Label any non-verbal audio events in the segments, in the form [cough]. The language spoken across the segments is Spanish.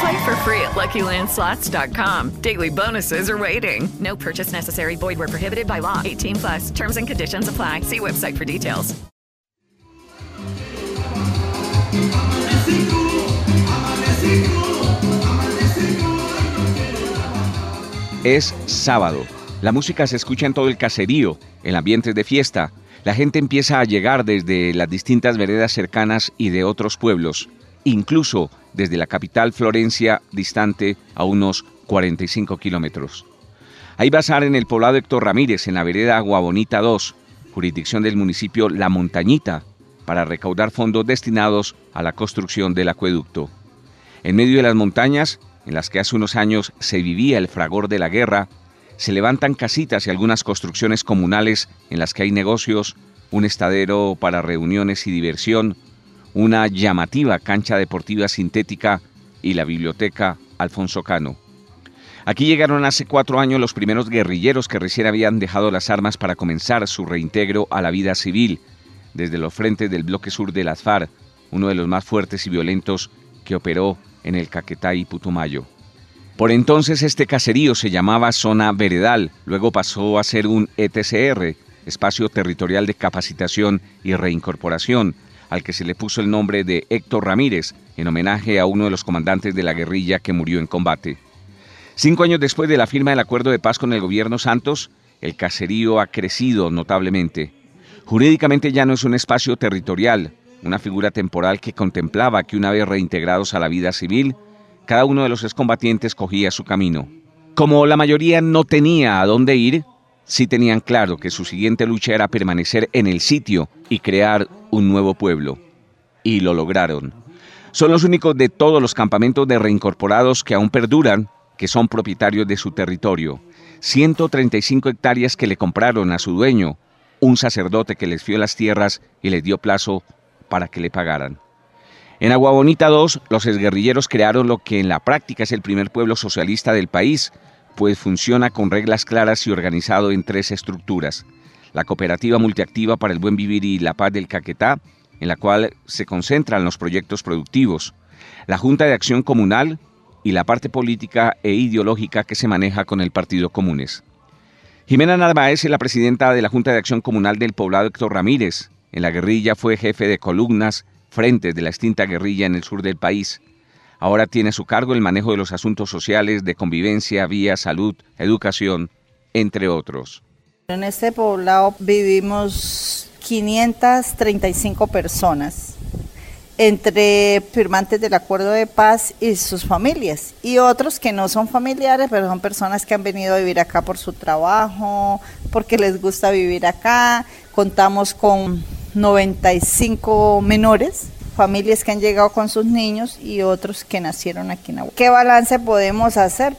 Play for free at LuckyLandSlots.com. Daily bonuses are waiting. No purchase necessary. Void where prohibited by law. 18 plus. Terms and conditions apply. See website for details. Es sábado. La música se escucha en todo el caserío, el ambiente es de fiesta. La gente empieza a llegar desde las distintas veredas cercanas y de otros pueblos, incluso desde la capital Florencia, distante a unos 45 kilómetros. Hay bazar en el poblado Héctor Ramírez, en la vereda Agua Bonita 2, jurisdicción del municipio La Montañita, para recaudar fondos destinados a la construcción del acueducto. En medio de las montañas, en las que hace unos años se vivía el fragor de la guerra, se levantan casitas y algunas construcciones comunales en las que hay negocios, un estadero para reuniones y diversión, una llamativa cancha deportiva sintética y la biblioteca Alfonso Cano. Aquí llegaron hace cuatro años los primeros guerrilleros que recién habían dejado las armas para comenzar su reintegro a la vida civil, desde los frentes del bloque sur de las FARC, uno de los más fuertes y violentos que operó en el Caquetá y Putumayo. Por entonces este caserío se llamaba Zona Veredal, luego pasó a ser un ETCR, Espacio Territorial de Capacitación y Reincorporación, al que se le puso el nombre de Héctor Ramírez, en homenaje a uno de los comandantes de la guerrilla que murió en combate. Cinco años después de la firma del acuerdo de paz con el gobierno Santos, el caserío ha crecido notablemente. Jurídicamente ya no es un espacio territorial, una figura temporal que contemplaba que una vez reintegrados a la vida civil, cada uno de los excombatientes cogía su camino. Como la mayoría no tenía a dónde ir, sí tenían claro que su siguiente lucha era permanecer en el sitio y crear un nuevo pueblo. Y lo lograron. Son los únicos de todos los campamentos de reincorporados que aún perduran, que son propietarios de su territorio. 135 hectáreas que le compraron a su dueño, un sacerdote que les fió las tierras y les dio plazo para que le pagaran. En Agua Bonita 2, los exguerrilleros crearon lo que en la práctica es el primer pueblo socialista del país, pues funciona con reglas claras y organizado en tres estructuras. La Cooperativa Multiactiva para el Buen Vivir y la Paz del Caquetá, en la cual se concentran los proyectos productivos. La Junta de Acción Comunal y la parte política e ideológica que se maneja con el Partido Comunes. Jimena Narváez es la presidenta de la Junta de Acción Comunal del poblado Héctor Ramírez. En la guerrilla fue jefe de columnas, frentes de la extinta guerrilla en el sur del país. Ahora tiene a su cargo el manejo de los asuntos sociales, de convivencia, vía, salud, educación, entre otros. En este poblado vivimos 535 personas, entre firmantes del acuerdo de paz y sus familias, y otros que no son familiares, pero son personas que han venido a vivir acá por su trabajo, porque les gusta vivir acá. Contamos con 95 menores familias que han llegado con sus niños y otros que nacieron aquí en Agua. ¿Qué balance podemos hacer?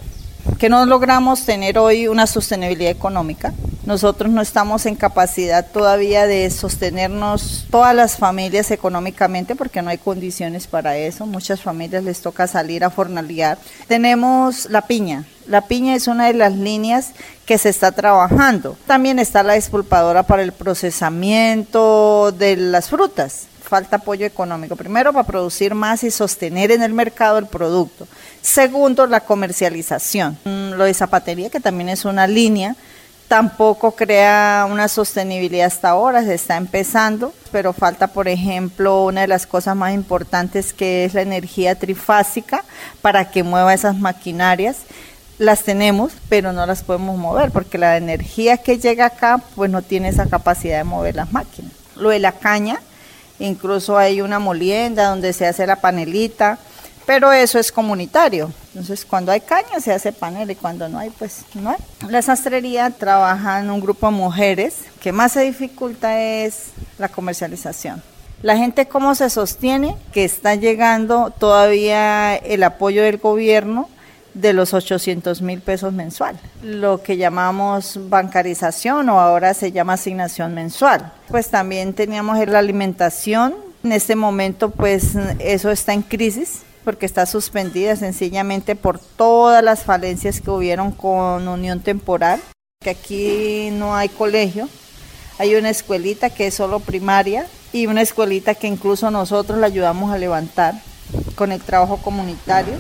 Que no logramos tener hoy una sostenibilidad económica. Nosotros no estamos en capacidad todavía de sostenernos todas las familias económicamente porque no hay condiciones para eso. Muchas familias les toca salir a fornalear. Tenemos la piña. La piña es una de las líneas que se está trabajando. También está la despulpadora para el procesamiento de las frutas falta apoyo económico. Primero, para producir más y sostener en el mercado el producto. Segundo, la comercialización. Mm, lo de zapatería, que también es una línea, tampoco crea una sostenibilidad hasta ahora, se está empezando, pero falta, por ejemplo, una de las cosas más importantes que es la energía trifásica para que mueva esas maquinarias las tenemos, pero no las podemos mover porque la energía que llega acá pues no tiene esa capacidad de mover las máquinas. lo de la caña, incluso hay una molienda donde se hace la panelita, pero eso es comunitario. Entonces, cuando hay caña se hace panela y cuando no hay, pues no hay. La sastrería trabaja en un grupo de mujeres que más se dificulta es la comercialización. La gente cómo se sostiene que está llegando todavía el apoyo del gobierno de los 800 mil pesos mensual, lo que llamamos bancarización o ahora se llama asignación mensual. Pues también teníamos la alimentación, en este momento pues eso está en crisis porque está suspendida sencillamente por todas las falencias que hubieron con unión temporal, que aquí no hay colegio, hay una escuelita que es solo primaria y una escuelita que incluso nosotros la ayudamos a levantar con el trabajo comunitario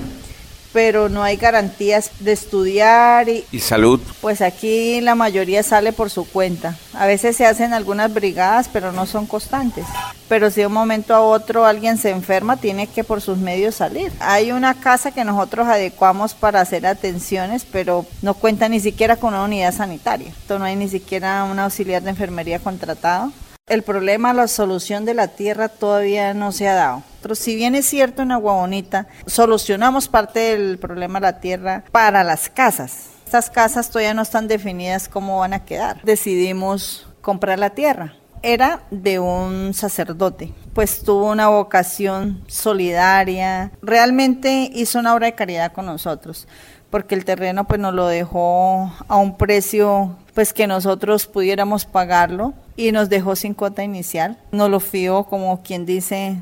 pero no hay garantías de estudiar y, ¿Y salud. Pues aquí la mayoría sale por su cuenta. A veces se hacen algunas brigadas, pero no son constantes. Pero si de un momento a otro alguien se enferma, tiene que por sus medios salir. Hay una casa que nosotros adecuamos para hacer atenciones, pero no cuenta ni siquiera con una unidad sanitaria. Entonces no hay ni siquiera un auxiliar de enfermería contratado. El problema, la solución de la tierra todavía no se ha dado. Si bien es cierto en Agua Bonita, solucionamos parte del problema de la tierra para las casas. Estas casas todavía no están definidas cómo van a quedar. Decidimos comprar la tierra. Era de un sacerdote, pues tuvo una vocación solidaria, realmente hizo una obra de caridad con nosotros, porque el terreno pues nos lo dejó a un precio pues que nosotros pudiéramos pagarlo y nos dejó sin cuota inicial. Nos lo fió como quien dice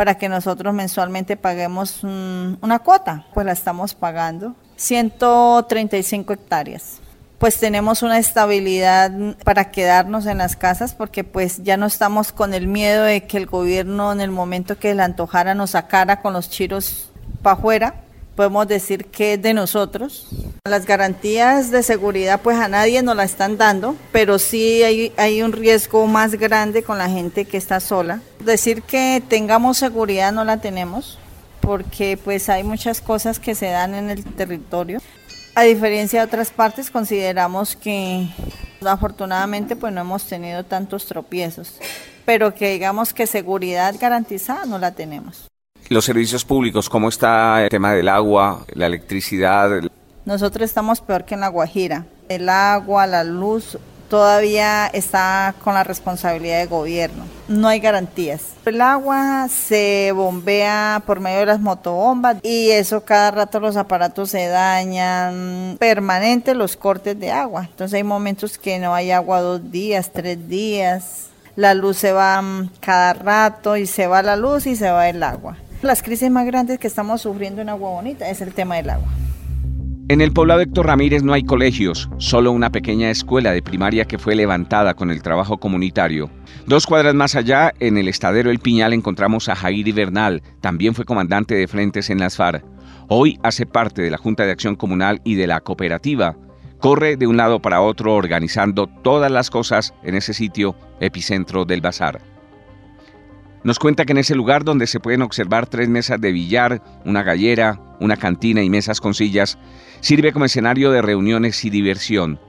para que nosotros mensualmente paguemos una cuota, pues la estamos pagando. 135 hectáreas. Pues tenemos una estabilidad para quedarnos en las casas porque pues ya no estamos con el miedo de que el gobierno en el momento que le antojara nos sacara con los chiros para afuera podemos decir que es de nosotros. Las garantías de seguridad pues a nadie nos la están dando, pero sí hay, hay un riesgo más grande con la gente que está sola. Decir que tengamos seguridad no la tenemos, porque pues hay muchas cosas que se dan en el territorio. A diferencia de otras partes, consideramos que afortunadamente pues no hemos tenido tantos tropiezos, pero que digamos que seguridad garantizada no la tenemos. Los servicios públicos, ¿cómo está el tema del agua, la electricidad? Nosotros estamos peor que en La Guajira. El agua, la luz, todavía está con la responsabilidad del gobierno. No hay garantías. El agua se bombea por medio de las motobombas y eso cada rato los aparatos se dañan. Permanente los cortes de agua. Entonces hay momentos que no hay agua dos días, tres días. La luz se va mm, cada rato y se va la luz y se va el agua. Las crisis más grandes que estamos sufriendo en Agua Bonita es el tema del agua. En el poblado Héctor Ramírez no hay colegios, solo una pequeña escuela de primaria que fue levantada con el trabajo comunitario. Dos cuadras más allá, en el estadero El Piñal, encontramos a Jair Bernal, también fue comandante de frentes en las FARC. Hoy hace parte de la Junta de Acción Comunal y de la cooperativa. Corre de un lado para otro organizando todas las cosas en ese sitio epicentro del bazar. Nos cuenta que en ese lugar donde se pueden observar tres mesas de billar, una gallera, una cantina y mesas con sillas, sirve como escenario de reuniones y diversión.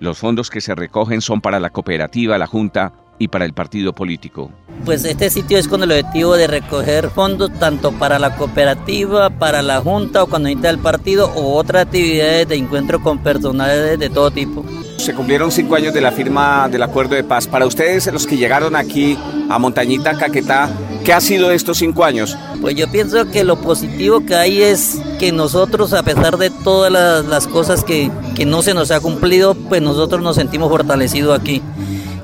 Los fondos que se recogen son para la cooperativa, la Junta y para el partido político. Pues este sitio es con el objetivo de recoger fondos tanto para la cooperativa, para la Junta o cuando necesita el partido o otras actividades de encuentro con personalidades de todo tipo. Se cumplieron cinco años de la firma del acuerdo de paz. Para ustedes, los que llegaron aquí a Montañita, Caquetá, ¿qué ha sido estos cinco años? Pues yo pienso que lo positivo que hay es que nosotros, a pesar de todas las, cosas que, que no se nos ha cumplido, pues nosotros nos sentimos fortalecidos aquí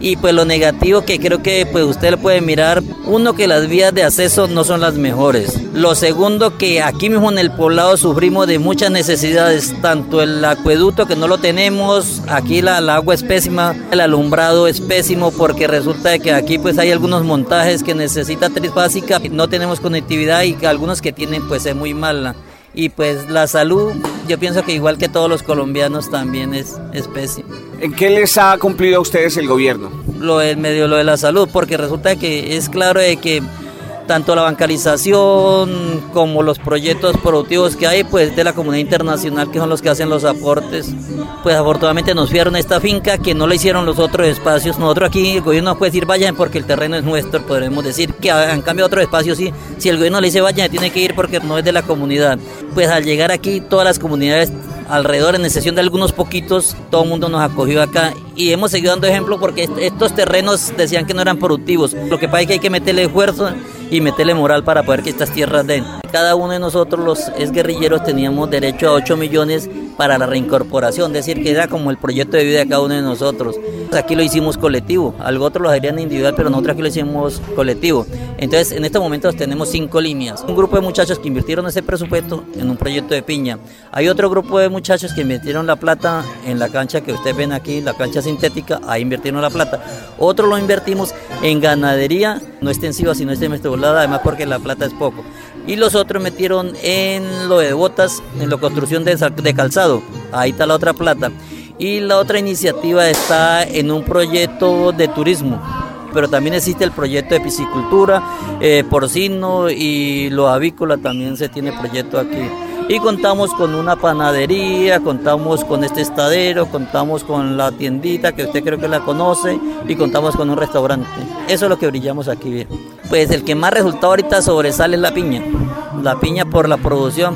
y pues lo negativo que creo que pues usted le puede mirar, uno que las vías de acceso no son las mejores. Lo segundo que aquí mismo en el poblado sufrimos de muchas necesidades, tanto el acueducto que no lo tenemos, aquí la, agua es pésima, el alumbrado es pésimo porque resulta que aquí pues hay algunos montajes que necesita básica, no tenemos conectividad y algunos que tienen pues es muy mala y pues la salud, yo pienso que igual que todos los colombianos también es, especie. ¿En qué les ha cumplido a ustedes el gobierno? Lo del medio, lo de la salud, porque resulta que es claro de que tanto la bancarización como los proyectos productivos que hay, pues de la comunidad internacional, que son los que hacen los aportes. Pues afortunadamente nos fiaron esta finca que no la hicieron los otros espacios. Nosotros aquí el gobierno puede decir vayan porque el terreno es nuestro, podremos decir que en cambio otros espacios sí, si el gobierno le dice vayan, tiene que ir porque no es de la comunidad. Pues al llegar aquí todas las comunidades alrededor, en excepción de algunos poquitos, todo el mundo nos acogió acá y hemos seguido dando ejemplo porque estos terrenos decían que no eran productivos. Lo que pasa es que hay que meterle esfuerzo y meterle moral para poder que estas tierras den. Cada uno de nosotros los exguerrilleros teníamos derecho a 8 millones para la reincorporación, es decir, que era como el proyecto de vida de cada uno de nosotros. Aquí lo hicimos colectivo, algo otro lo harían individual, pero nosotros aquí lo hicimos colectivo. Entonces, en estos momentos tenemos cinco líneas. Un grupo de muchachos que invirtieron ese presupuesto en un proyecto de piña. Hay otro grupo de muchachos que invirtieron la plata en la cancha que ustedes ven aquí, la cancha sintética, ahí invirtieron la plata. Otro lo invertimos en ganadería, no extensiva, sino volada, además porque la plata es poco. Y los otros metieron en lo de botas, en la construcción de, calzado. Ahí está la otra plata. Y la otra iniciativa está en un proyecto de turismo pero también existe el proyecto de piscicultura, eh, porcino y lo avícola también se tiene proyecto aquí. Y contamos con una panadería, contamos con este estadero, contamos con la tiendita que usted creo que la conoce y contamos con un restaurante. Eso es lo que brillamos aquí. Pues el que más resultado ahorita sobresale es la piña. La piña por la producción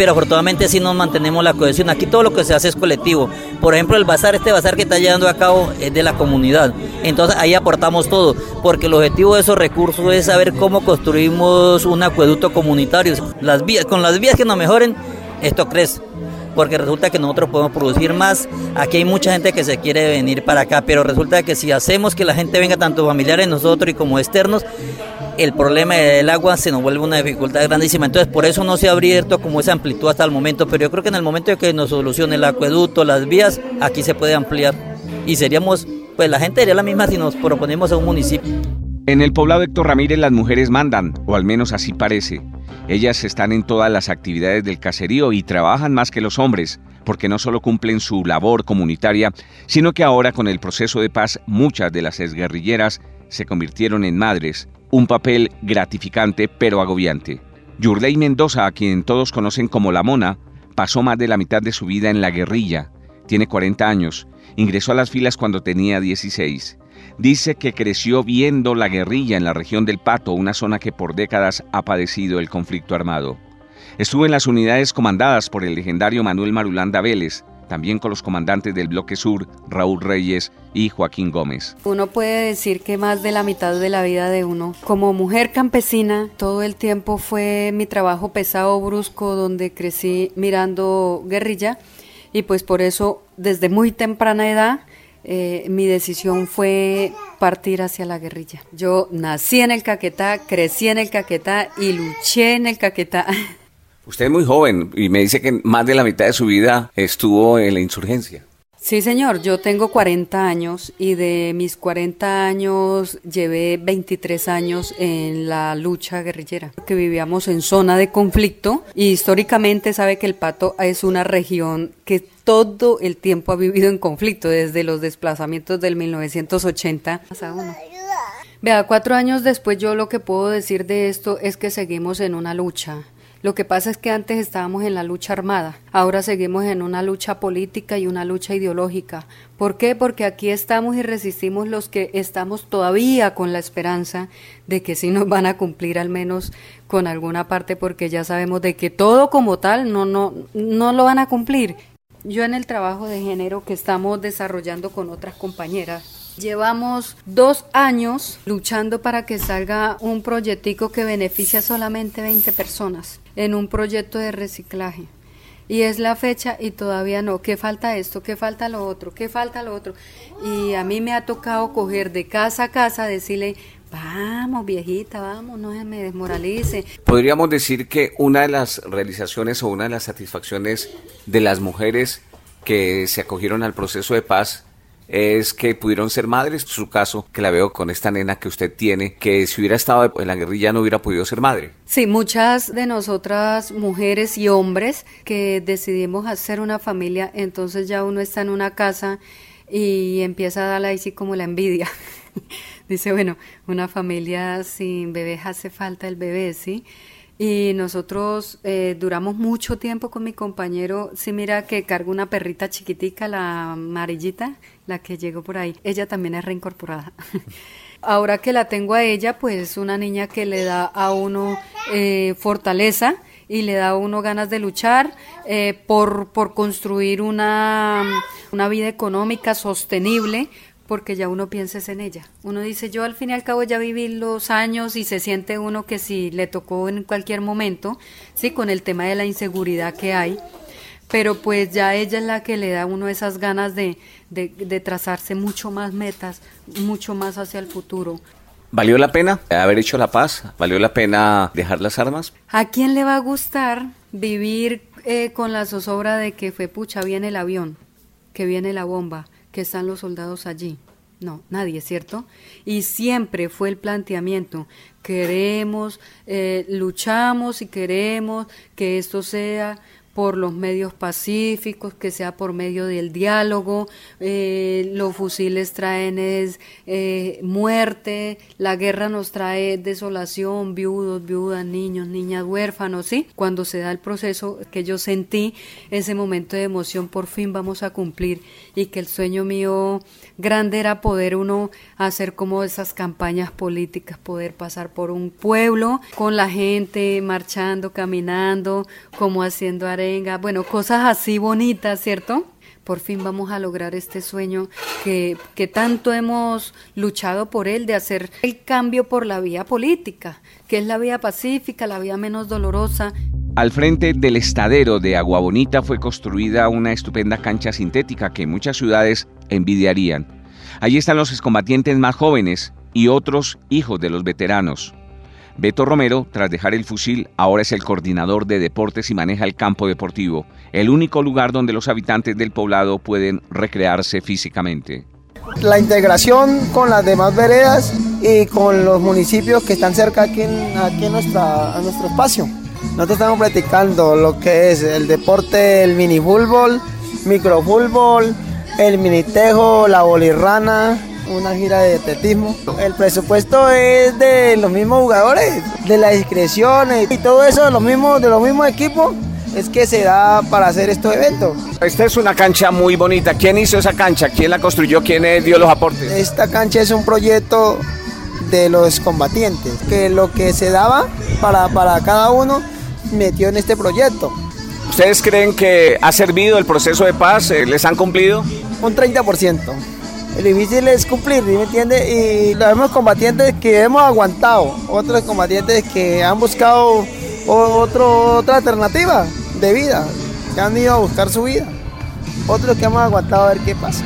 pero afortunadamente sí nos mantenemos la cohesión. Aquí todo lo que se hace es colectivo. Por ejemplo, el bazar, este bazar que está llevando a cabo es de la comunidad. Entonces ahí aportamos todo, porque el objetivo de esos recursos es saber cómo construimos un acueducto comunitario. Las vías, con las vías que nos mejoren, esto crece porque resulta que nosotros podemos producir más. Aquí hay mucha gente que se quiere venir para acá, pero resulta que si hacemos que la gente venga, tanto familiares nosotros y como externos, el problema del agua se nos vuelve una dificultad grandísima. Entonces, por eso no se ha abierto como esa amplitud hasta el momento, pero yo creo que en el momento que nos solucione el acueducto, las vías, aquí se puede ampliar. Y seríamos, pues la gente sería la misma si nos proponemos a un municipio. En el poblado Héctor Ramírez las mujeres mandan, o al menos así parece. Ellas están en todas las actividades del caserío y trabajan más que los hombres, porque no solo cumplen su labor comunitaria, sino que ahora con el proceso de paz muchas de las exguerrilleras se convirtieron en madres, un papel gratificante pero agobiante. Yurley Mendoza, a quien todos conocen como La Mona, pasó más de la mitad de su vida en la guerrilla. Tiene 40 años. Ingresó a las filas cuando tenía 16. Dice que creció viendo la guerrilla en la región del Pato, una zona que por décadas ha padecido el conflicto armado. Estuvo en las unidades comandadas por el legendario Manuel Marulanda Vélez, también con los comandantes del Bloque Sur, Raúl Reyes y Joaquín Gómez. Uno puede decir que más de la mitad de la vida de uno, como mujer campesina, todo el tiempo fue mi trabajo pesado, brusco, donde crecí mirando guerrilla y pues por eso desde muy temprana edad eh, mi decisión fue partir hacia la guerrilla. Yo nací en el Caquetá, crecí en el Caquetá y luché en el Caquetá. [laughs] Usted es muy joven y me dice que más de la mitad de su vida estuvo en la insurgencia. Sí, señor, yo tengo 40 años y de mis 40 años llevé 23 años en la lucha guerrillera, que vivíamos en zona de conflicto y históricamente sabe que el Pato es una región que todo el tiempo ha vivido en conflicto, desde los desplazamientos del 1980 hasta uno. Vea, cuatro años después yo lo que puedo decir de esto es que seguimos en una lucha lo que pasa es que antes estábamos en la lucha armada, ahora seguimos en una lucha política y una lucha ideológica. ¿Por qué? Porque aquí estamos y resistimos los que estamos todavía con la esperanza de que sí nos van a cumplir al menos con alguna parte, porque ya sabemos de que todo como tal no, no, no lo van a cumplir. Yo en el trabajo de género que estamos desarrollando con otras compañeras, Llevamos dos años luchando para que salga un proyectico que beneficia solamente 20 personas en un proyecto de reciclaje. Y es la fecha y todavía no. ¿Qué falta esto? ¿Qué falta lo otro? ¿Qué falta lo otro? Y a mí me ha tocado coger de casa a casa, decirle, vamos viejita, vamos, no se me desmoralice. Podríamos decir que una de las realizaciones o una de las satisfacciones de las mujeres que se acogieron al proceso de paz es que pudieron ser madres. Su caso, que la veo con esta nena que usted tiene, que si hubiera estado en la guerrilla no hubiera podido ser madre. Sí, muchas de nosotras mujeres y hombres que decidimos hacer una familia, entonces ya uno está en una casa y empieza a darle así como la envidia. [laughs] Dice, bueno, una familia sin bebés hace falta el bebé, ¿sí? Y nosotros eh, duramos mucho tiempo con mi compañero. Sí, mira que cargo una perrita chiquitica, la amarillita, la que llegó por ahí. Ella también es reincorporada. [laughs] Ahora que la tengo a ella, pues es una niña que le da a uno eh, fortaleza y le da a uno ganas de luchar eh, por, por construir una, una vida económica sostenible, porque ya uno piensa en ella. Uno dice, yo al fin y al cabo ya viví los años y se siente uno que si le tocó en cualquier momento, sí, con el tema de la inseguridad que hay, pero pues ya ella es la que le da a uno esas ganas de, de, trazarse mucho más metas, mucho más hacia el futuro. ¿Valió la pena haber hecho la paz? ¿Valió la pena dejar las armas? ¿A quién le va a gustar vivir eh, con la zozobra de que fue pucha, viene el avión, que viene la bomba? Que están los soldados allí. No, nadie, ¿cierto? Y siempre fue el planteamiento, queremos, eh, luchamos y queremos que esto sea por los medios pacíficos, que sea por medio del diálogo. Eh, los fusiles traen es eh, muerte, la guerra nos trae desolación, viudos, viudas, niños, niñas, huérfanos, ¿sí? Cuando se da el proceso que yo sentí, ese momento de emoción, por fin vamos a cumplir y que el sueño mío grande era poder uno hacer como esas campañas políticas, poder pasar por un pueblo con la gente marchando, caminando, como haciendo bueno, cosas así bonitas, ¿cierto? Por fin vamos a lograr este sueño que, que tanto hemos luchado por él, de hacer el cambio por la vía política, que es la vía pacífica, la vía menos dolorosa. Al frente del estadero de Agua Bonita fue construida una estupenda cancha sintética que muchas ciudades envidiarían. Allí están los excombatientes más jóvenes y otros hijos de los veteranos. Beto Romero, tras dejar el fusil, ahora es el coordinador de deportes y maneja el campo deportivo, el único lugar donde los habitantes del poblado pueden recrearse físicamente. La integración con las demás veredas y con los municipios que están cerca aquí en, aquí en nuestra, nuestro espacio. Nosotros estamos practicando lo que es el deporte, el minifútbol, microfútbol, el minitejo, la bolirrana, una gira de atletismo. El presupuesto es de los mismos jugadores, de las inscripciones y todo eso de los mismos, de los mismos equipos es que se da para hacer estos eventos. Esta es una cancha muy bonita. ¿Quién hizo esa cancha? ¿Quién la construyó? ¿Quién dio los aportes? Esta cancha es un proyecto de los combatientes, que lo que se daba para, para cada uno metió en este proyecto. ¿Ustedes creen que ha servido el proceso de paz? Eh, ¿Les han cumplido? Un 30%. El difícil es cumplir, ¿me entiende? Y mismos combatientes que hemos aguantado, otros combatientes que han buscado otro, otra alternativa de vida, que han ido a buscar su vida. Otros que hemos aguantado a ver qué pasa.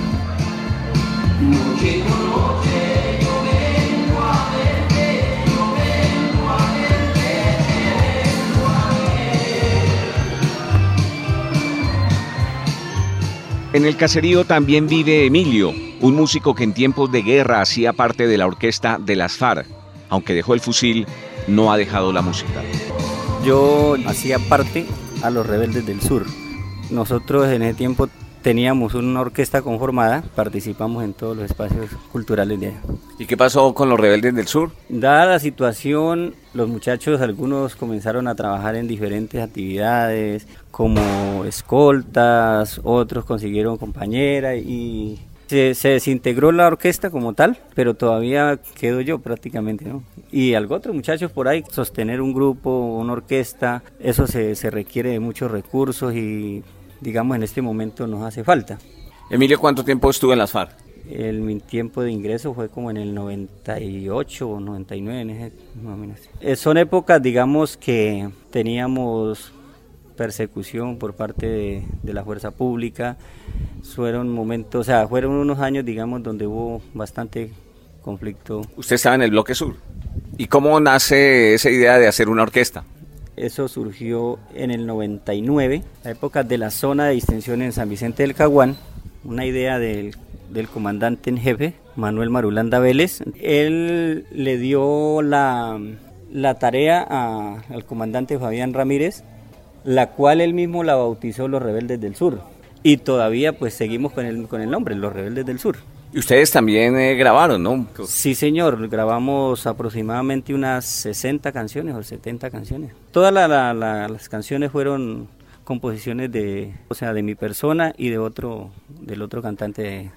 En el caserío también vive Emilio, un músico que en tiempos de guerra hacía parte de la orquesta de las FARC. Aunque dejó el fusil, no ha dejado la música. Yo hacía parte a los rebeldes del sur. Nosotros en ese tiempo teníamos una orquesta conformada, participamos en todos los espacios culturales de allá. ¿Y qué pasó con los rebeldes del sur? Dada la situación, los muchachos, algunos comenzaron a trabajar en diferentes actividades, como escoltas, otros consiguieron compañera y se, desintegró la orquesta como tal, pero todavía quedo yo prácticamente, ¿no? Y algo otros muchachos por ahí, sostener un grupo, una orquesta, eso se, se requiere de muchos recursos y digamos en este momento nos hace falta. Emilio, ¿cuánto tiempo estuvo en las FARC? El, mi tiempo de ingreso fue como en el 98 o 99, en ese, eh, Son épocas, digamos, que teníamos persecución por parte de, la fuerza pública. Fueron momentos, o sea, fueron unos años, digamos, donde hubo bastante conflicto. Usted estaba en el bloque sur. ¿Y cómo nace esa idea de hacer una orquesta? Eso surgió en el 99, la época de la zona de distensión en San Vicente del Caguán, una idea del, del comandante en jefe, Manuel Marulanda Vélez. Él le dio la, la tarea al comandante Fabián Ramírez la cual él mismo la bautizó los Rebeldes del Sur. Y todavía pues seguimos con el, con el nombre, los Rebeldes del Sur. Y ustedes también eh, grabaron, ¿no? Sí, señor, grabamos aproximadamente unas 60 canciones o 70 canciones. Todas las canciones fueron composiciones de, o sea, de mi persona y de otro, del otro cantante.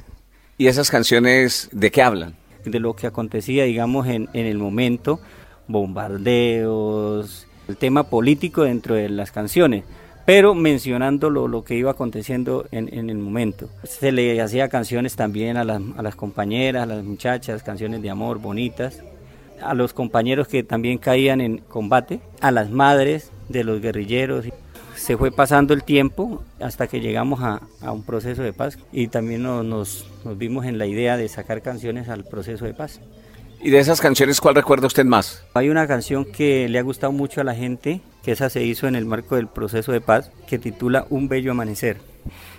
¿Y esas canciones de qué hablan? De lo que acontecía, digamos, en, en el momento, bombardeos, el tema político dentro de las canciones pero mencionando lo, que iba aconteciendo en, en, el momento. Se le hacía canciones también a las, a las compañeras, a las muchachas, canciones de amor bonitas, a los compañeros que también caían en combate, a las madres de los guerrilleros. Se fue pasando el tiempo hasta que llegamos a, a un proceso de paz y también nos, nos, nos vimos en la idea de sacar canciones al proceso de paz. ¿Y de esas canciones cuál recuerda usted más? Hay una canción que le ha gustado mucho a la gente, que esa se hizo en el marco del proceso de paz, que titula Un bello amanecer.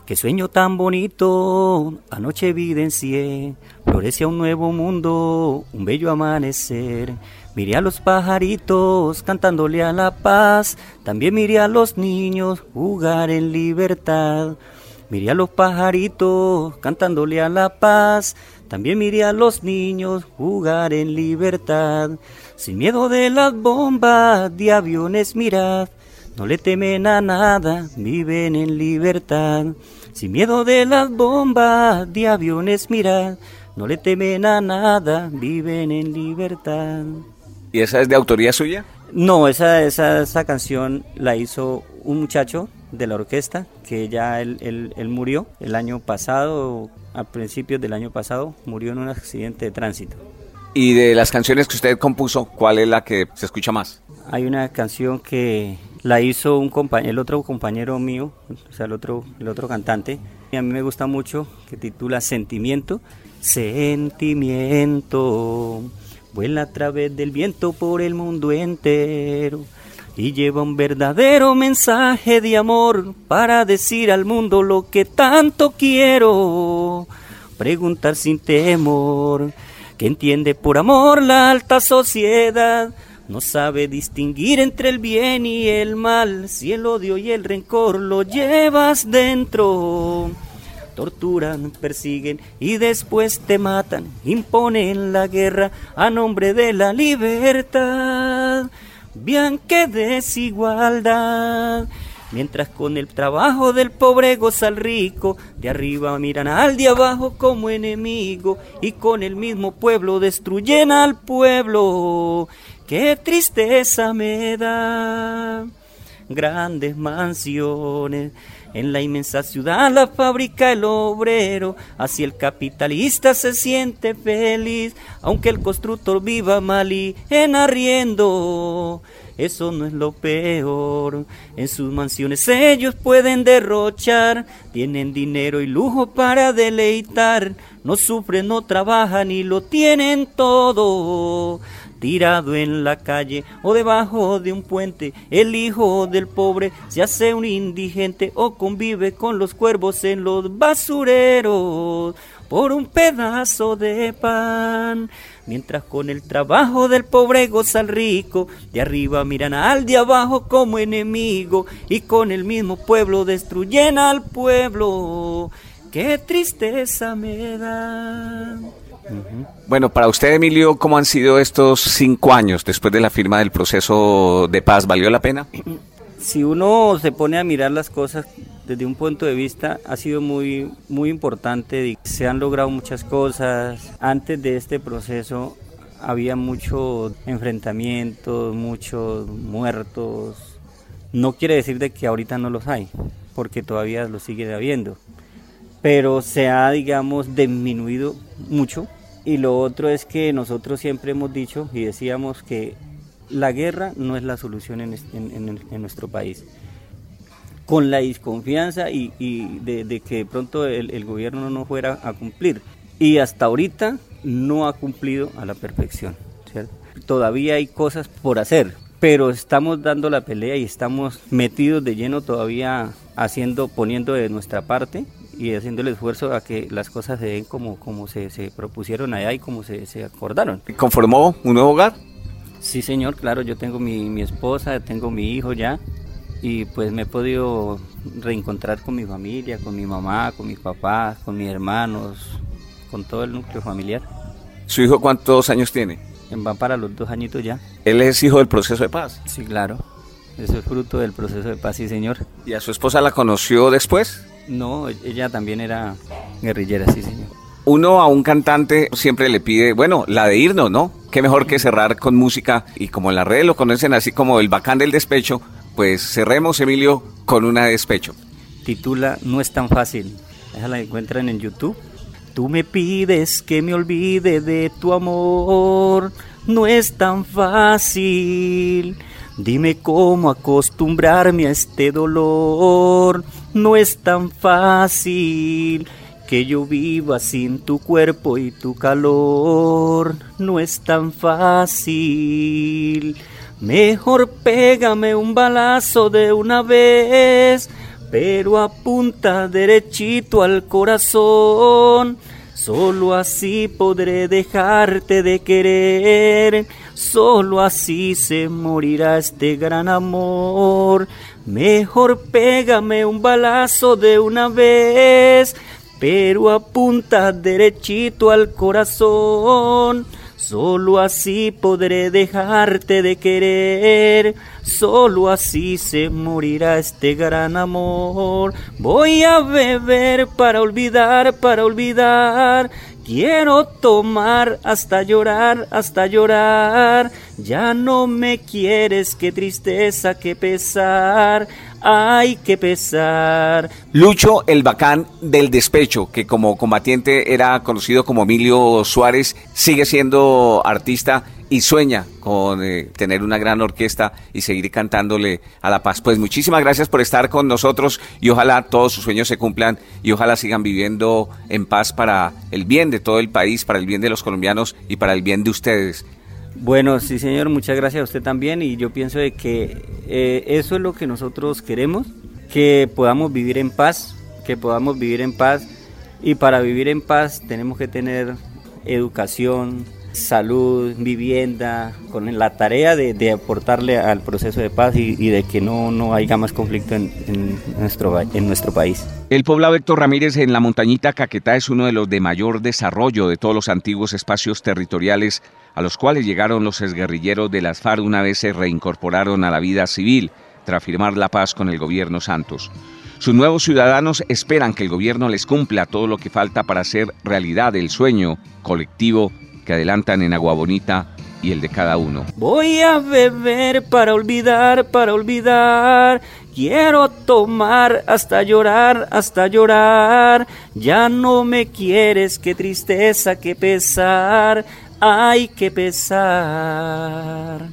Qué sueño tan bonito, anoche evidencié, florece un nuevo mundo, un bello amanecer. Miré a los pajaritos cantándole a la paz, también miré a los niños jugar en libertad. Miré a los pajaritos cantándole a la paz, también miré a los niños jugar en libertad. Sin miedo de las bombas de aviones mirad, no le temen a nada, viven en libertad. Sin miedo de las bombas de aviones mirad, no le temen a nada, viven en libertad. ¿Y esa es de autoría suya? No, esa, esa, esa canción la hizo un muchacho de la orquesta que ya él, él, murió el año pasado, a principios del año pasado, murió en un accidente de tránsito. Y de las canciones que usted compuso, ¿cuál es la que se escucha más? Hay una canción que la hizo un el otro compañero mío, o sea, el otro, el otro cantante, y a mí me gusta mucho, que titula Sentimiento. Sentimiento, vuela a través del viento por el mundo entero y lleva un verdadero mensaje de amor para decir al mundo lo que tanto quiero. Preguntar sin temor, que entiende por amor la alta sociedad. No sabe distinguir entre el bien y el mal, si el odio y el rencor lo llevas dentro. Torturan, persiguen y después te matan, imponen la guerra a nombre de la libertad bien que desigualdad. Mientras con el trabajo del pobre goza el rico, de arriba miran al de abajo como enemigo y con el mismo pueblo destruyen al pueblo. Qué tristeza me da. Grandes mansiones, en la inmensa ciudad la fábrica el obrero, así el capitalista se siente feliz, aunque el constructor viva mal y en arriendo. Eso no es lo peor. En sus mansiones ellos pueden derrochar, tienen dinero y lujo para deleitar, no sufren, no trabajan y lo tienen todo tirado en la calle o debajo de un puente. El hijo del pobre se hace un indigente o convive con los cuervos en los basureros por un pedazo de pan. Mientras con el trabajo del pobre goza el rico, de arriba miran al de abajo como enemigo y con el mismo pueblo destruyen al pueblo. Qué tristeza me da. Bueno, para usted, Emilio, ¿cómo han sido estos cinco años después de la firma del proceso de paz? ¿Valió la pena? Si uno se pone a mirar las cosas desde un punto de vista, ha sido muy, muy importante. Se han logrado muchas cosas. Antes de este proceso había muchos enfrentamientos, muchos muertos. No quiere decir de que ahorita no los hay, porque todavía los sigue habiendo. Pero se ha, digamos, disminuido mucho y lo otro es que nosotros siempre hemos dicho y decíamos que la guerra no es la solución en, nuestro país. Con la desconfianza y, de, que de pronto el, gobierno no fuera a cumplir. Y hasta ahorita no ha cumplido a la perfección. Todavía hay cosas por hacer, pero estamos dando la pelea y estamos metidos de lleno todavía haciendo, poniendo de nuestra parte y haciendo el esfuerzo a que las cosas se den como, como se, se propusieron allá y como se, se acordaron. ¿Conformó un nuevo hogar? Sí, señor, claro, yo tengo mi, mi esposa, tengo mi hijo ya y pues me he podido reencontrar con mi familia, con mi mamá, con mis papás, con mis hermanos, con todo el núcleo familiar. ¿Su hijo cuántos años tiene? Va para los dos añitos ya. ¿Él es hijo del proceso de paz? Sí, claro. Eso es fruto del proceso de paz, sí, señor. ¿Y a su esposa la conoció después? No, ella también era guerrillera, sí, señor. Uno a un cantante siempre le pide, bueno, la de irnos, ¿no? Qué mejor que cerrar con música y como en la red lo conocen así como el bacán del despecho, pues cerremos, Emilio, con una de despecho. Titula No es tan fácil. Esa la encuentran en YouTube. Tú me pides que me olvide de tu amor. No es tan fácil. Dime cómo acostumbrarme a este dolor. No es tan fácil que yo viva sin tu cuerpo y tu calor. No es tan fácil. Mejor pégame un balazo de una vez, pero apunta derechito al corazón. Solo así podré dejarte de querer, solo así se morirá este gran amor. Mejor pégame un balazo de una vez, pero apunta derechito al corazón. Solo así podré dejarte de querer, solo así se morirá este gran amor. Voy a beber para olvidar, para olvidar. Quiero tomar hasta llorar, hasta llorar. Ya no me quieres, qué tristeza, qué pesar. Ay, qué pesar. Lucho, el bacán del despecho, que como combatiente era conocido como Emilio Suárez, sigue siendo artista y sueña con eh, tener una gran orquesta y seguir cantándole a la paz. Pues muchísimas gracias por estar con nosotros y ojalá todos sus sueños se cumplan y ojalá sigan viviendo en paz para el bien de todo el país, para el bien de los colombianos y para el bien de ustedes. Bueno, sí señor, muchas gracias a usted también y yo pienso de que eh, eso es lo que nosotros queremos, que podamos vivir en paz, que podamos vivir en paz y para vivir en paz tenemos que tener educación, salud, vivienda, con la tarea de, aportarle al proceso de paz y, de que no, no haya más conflicto en, nuestro, en nuestro país. El poblado Héctor Ramírez en la montañita Caquetá es uno de los de mayor desarrollo de todos los antiguos espacios territoriales a los cuales llegaron los exguerrilleros de las FARC una vez se reincorporaron a la vida civil tras firmar la paz con el gobierno Santos. Sus nuevos ciudadanos esperan que el gobierno les cumpla todo lo que falta para hacer realidad el sueño colectivo que adelantan en Agua Bonita y el de cada uno. Voy a beber para olvidar, para olvidar. Quiero tomar hasta llorar, hasta llorar. Ya no me quieres, qué tristeza, qué pesar. Ay, qué pesar.